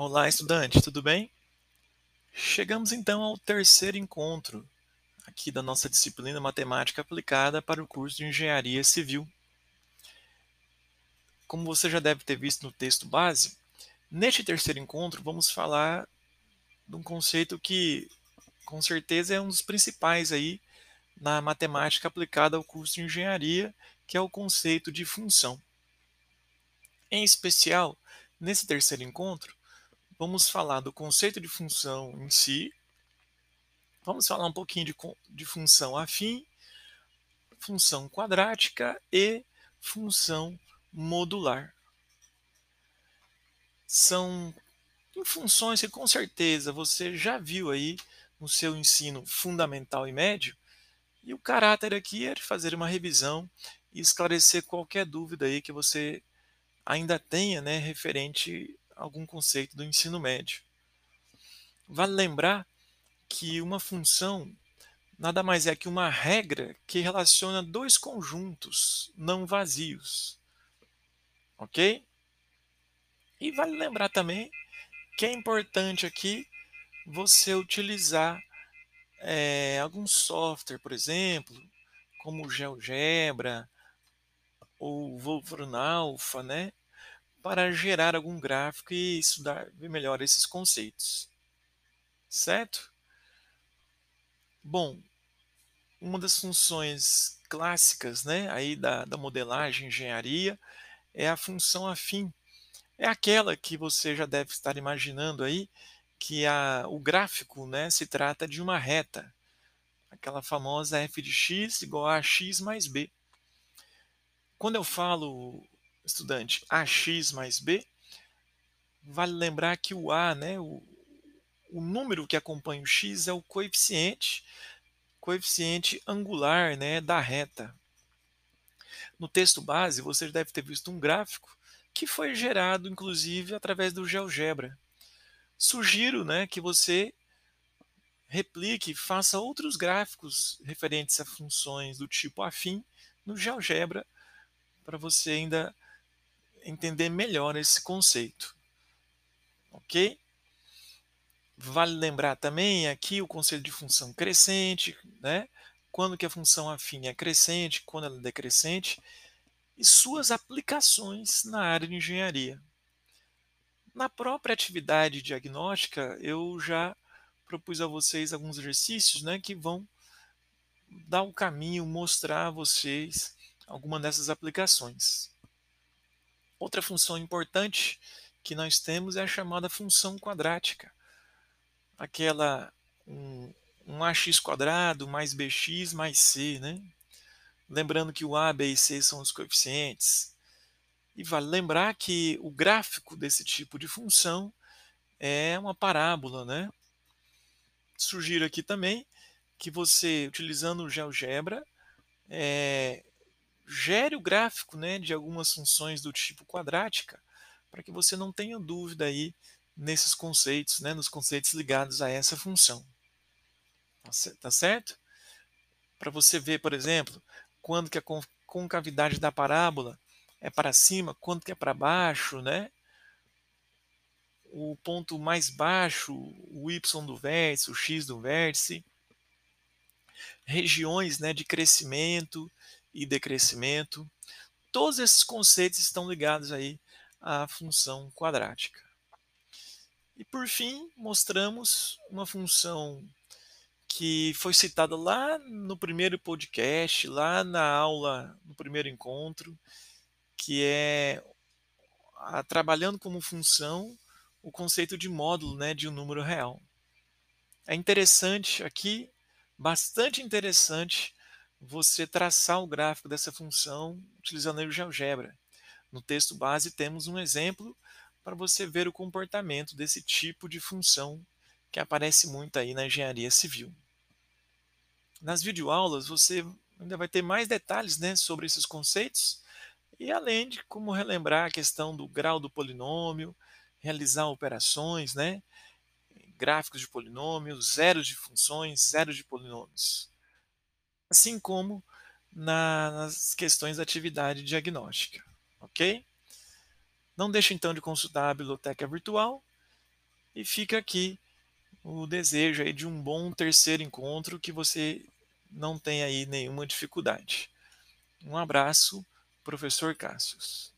Olá, estudante, tudo bem? Chegamos então ao terceiro encontro aqui da nossa disciplina Matemática Aplicada para o curso de Engenharia Civil. Como você já deve ter visto no texto base, neste terceiro encontro vamos falar de um conceito que com certeza é um dos principais aí na matemática aplicada ao curso de engenharia, que é o conceito de função. Em especial, nesse terceiro encontro, vamos falar do conceito de função em si, vamos falar um pouquinho de, de função afim, função quadrática e função modular. São funções que com certeza você já viu aí no seu ensino fundamental e médio, e o caráter aqui é de fazer uma revisão e esclarecer qualquer dúvida aí que você ainda tenha, né, referente algum conceito do ensino médio. Vale lembrar que uma função nada mais é que uma regra que relaciona dois conjuntos não vazios. Ok? E vale lembrar também que é importante aqui você utilizar é, algum software, por exemplo, como GeoGebra ou Wolfram Alpha, né, para gerar algum gráfico e estudar melhor esses conceitos. Certo? Bom, uma das funções clássicas né, aí da, da modelagem engenharia é a função afim. É aquela que você já deve estar imaginando aí, que a, o gráfico né, se trata de uma reta, aquela famosa f de x igual a x mais b. Quando eu falo, estudante, ax mais b, vale lembrar que o a, né, o, o número que acompanha o x é o coeficiente, coeficiente angular né, da reta. No texto base, você deve ter visto um gráfico que foi gerado, inclusive, através do GeoGebra. Sugiro né, que você replique, faça outros gráficos referentes a funções do tipo afim no GeoGebra, para você ainda entender melhor esse conceito. Ok? Vale lembrar também aqui o conceito de função crescente, né? quando que a função afim é crescente, quando ela é decrescente, e suas aplicações na área de engenharia. Na própria atividade diagnóstica, eu já propus a vocês alguns exercícios né, que vão dar o caminho, mostrar a vocês alguma dessas aplicações. Outra função importante que nós temos é a chamada função quadrática. Aquela um, um ax quadrado mais bx mais c, né? Lembrando que o a, b e c são os coeficientes. E vale lembrar que o gráfico desse tipo de função é uma parábola, né? Sugiro aqui também que você, utilizando o GeoGebra, é, gere o gráfico né, de algumas funções do tipo quadrática, para que você não tenha dúvida aí nesses conceitos, né, nos conceitos ligados a essa função. Tá certo? Para você ver, por exemplo, quando que a concavidade da parábola é para cima, quanto que é para baixo, né? O ponto mais baixo, o y do vértice, o x do vértice, regiões né, de crescimento e decrescimento. Todos esses conceitos estão ligados aí à função quadrática. E por fim, mostramos uma função que foi citada lá no primeiro podcast, lá na aula, no primeiro encontro, que é a, trabalhando como função o conceito de módulo né, de um número real. É interessante aqui, bastante interessante, você traçar o gráfico dessa função utilizando o GeoGebra. No texto base temos um exemplo para você ver o comportamento desse tipo de função que aparece muito aí na engenharia civil. Nas videoaulas você ainda vai ter mais detalhes né, sobre esses conceitos e além de como relembrar a questão do grau do polinômio, realizar operações, né? gráficos de polinômios, zeros de funções, zeros de polinômios. Assim como nas questões da atividade diagnóstica. Ok? Não deixe então de consultar a biblioteca virtual E fica aqui o desejo aí de um bom terceiro encontro que você não tenha aí nenhuma dificuldade. Um abraço, professor Cássius.